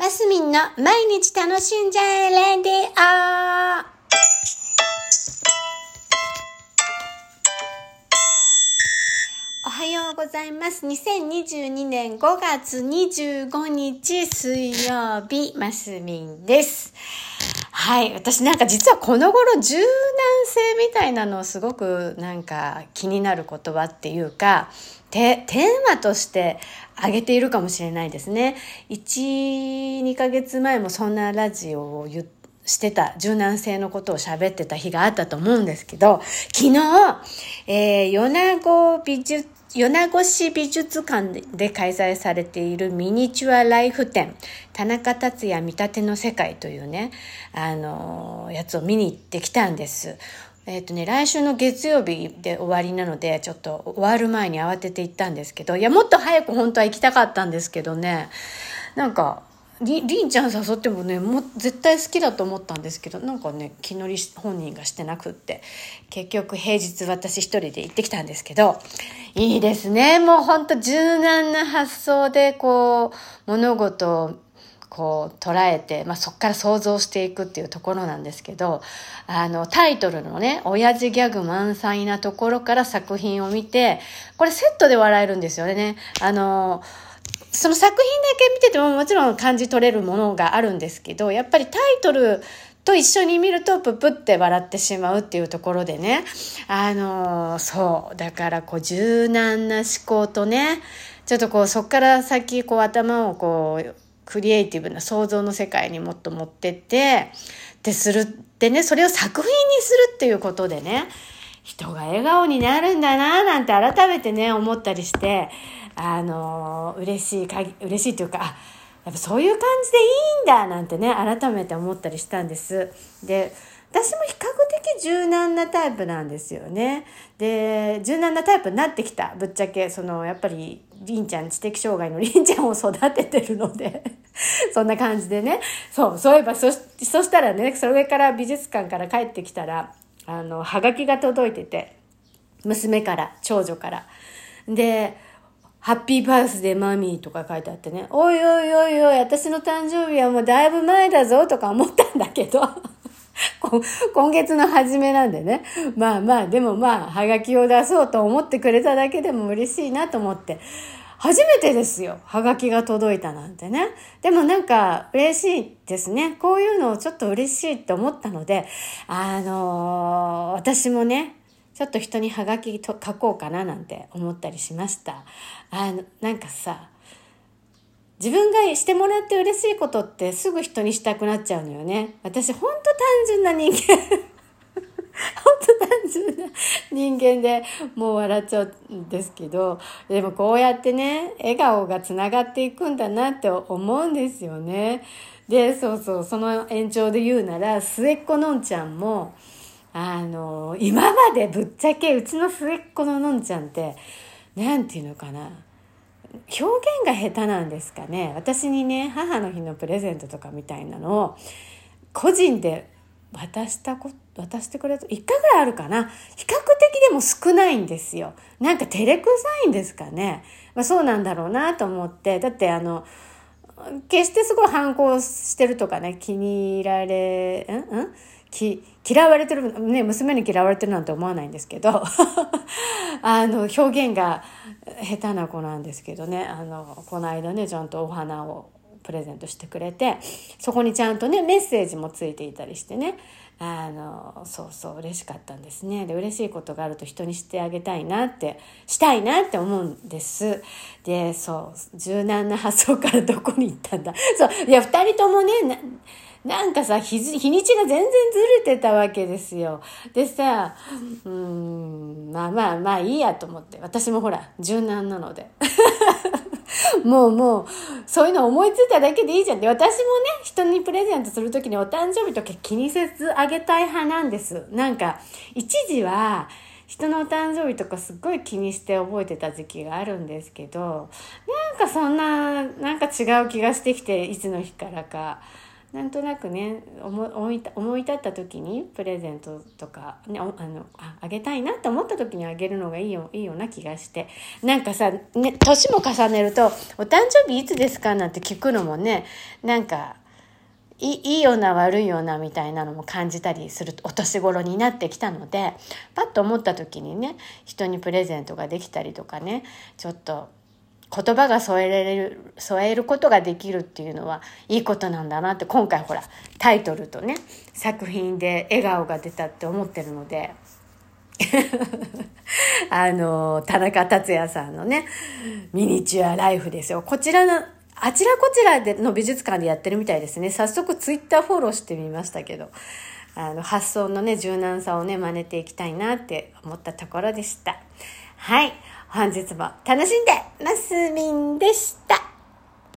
マスミンの毎日楽しんじゃえレディオおはようございます。2022年5月25日水曜日、マスミンです。はい。私なんか実はこの頃柔軟性みたいなのをすごくなんか気になる言葉っていうか、テテーマとして挙げているかもしれないですね。1、2ヶ月前もそんなラジオを言してた柔軟性のことを喋ってた日があったと思うんですけど、昨日、えー、米子美術、米子市美術館で開催されているミニチュアライフ展、田中達也見立ての世界というね、あの、やつを見に行ってきたんです。えっ、ー、とね、来週の月曜日で終わりなので、ちょっと終わる前に慌てて行ったんですけど、いや、もっと早く本当は行きたかったんですけどね、なんか、りりんちゃん誘ってもねもう絶対好きだと思ったんですけどなんかね気乗り本人がしてなくって結局平日私一人で行ってきたんですけどいいですねもうほんと柔軟な発想でこう物事をこう捉えて、まあ、そこから想像していくっていうところなんですけどあのタイトルのね親父ギャグ満載なところから作品を見てこれセットで笑えるんですよね。あのその作品だけ見ててももちろん感じ取れるものがあるんですけど、やっぱりタイトルと一緒に見るとププって笑ってしまうっていうところでね、あの、そう、だからこう柔軟な思考とね、ちょっとこうそっから先こう頭をこうクリエイティブな想像の世界にもっと持ってって、ってするってね、それを作品にするっていうことでね、人が笑顔になるんだななんて改めてね、思ったりして、あの嬉しいかぎ嬉しいというかあやっぱそういう感じでいいんだなんてね改めて思ったりしたんです。で私も比較的柔軟なタイプなんですよね。で柔軟なタイプになってきた。ぶっちゃけそのやっぱりりんちゃん知的障害の りんちゃんを育ててるので そんな感じでね。そうそういえばそそしたらねそれから美術館から帰ってきたらあのはがきが届いてて娘から長女からでハッピーバースデーマミーとか書いてあってね、おいおいおいおい、私の誕生日はもうだいぶ前だぞとか思ったんだけど、今月の初めなんでね。まあまあ、でもまあ、はがきを出そうと思ってくれただけでも嬉しいなと思って。初めてですよ。はがきが届いたなんてね。でもなんか嬉しいですね。こういうのをちょっと嬉しいって思ったので、あのー、私もね、ちょっと人にハガキと書こうかななんて思ったりしました。あの、なんかさ、自分がしてもらって嬉しいことってすぐ人にしたくなっちゃうのよね。私ほんと単純な人間。単純な人間でもう笑っちゃうんですけど、でもこうやってね、笑顔がつながっていくんだなって思うんですよね。で、そうそう、その延長で言うなら、末っ子のんちゃんも、あの今までぶっちゃけうちの末っ子ののんちゃんって何て言うのかな表現が下手なんですかね私にね母の日のプレゼントとかみたいなのを個人で渡したこ渡してくれた1回ぐらいあるかな。比較的でも少ないんですよ。なんか照れくさいんですかね、まあ、そうなんだろうなと思って。だってあの決してすごい反抗してるとかね。気に入られんん？き嫌われてる、ね、娘に嫌われてるなんて思わないんですけど。あの表現が下手な子なんですけどね。あのこの間ねちゃんとお花をプレゼントしてくれてそこにちゃんとねメッセージもついていたりしてねあのそうそう嬉しかったんですねで嬉しいことがあると人にしてあげたいなってしたいなって思うんですでそう柔軟な発想からどこに行ったんだそういや2人ともねなんかさ日、日にちが全然ずれてたわけですよ。でさ、うん、まあまあまあいいやと思って。私もほら、柔軟なので。も うもう、そういうの思いついただけでいいじゃん。って、私もね、人にプレゼントするときにお誕生日とか気にせずあげたい派なんです。なんか、一時は、人のお誕生日とかすっごい気にして覚えてた時期があるんですけど、なんかそんな、なんか違う気がしてきて、いつの日からか。なんとなくね思い思い立った時にプレゼントとか、ね、あのあげたいなって思った時にあげるのがいいよいいような気がしてなんかさ、ね、年も重ねると「お誕生日いつですか?」なんて聞くのもねなんかいいいような悪いようなみたいなのも感じたりするお年頃になってきたのでパッと思った時にね人にプレゼントができたりとかねちょっと言葉が添えられる添えることができるっていうのはいいことなんだなって今回ほらタイトルとね作品で笑顔が出たって思ってるので あの田中達也さんのねミニチュアライフですよこちらのあちらこちらでの美術館でやってるみたいですね。早速ツイッターフォローしてみましたけど、あの、発想のね、柔軟さをね、真似ていきたいなって思ったところでした。はい。本日も楽しんでますみんでした。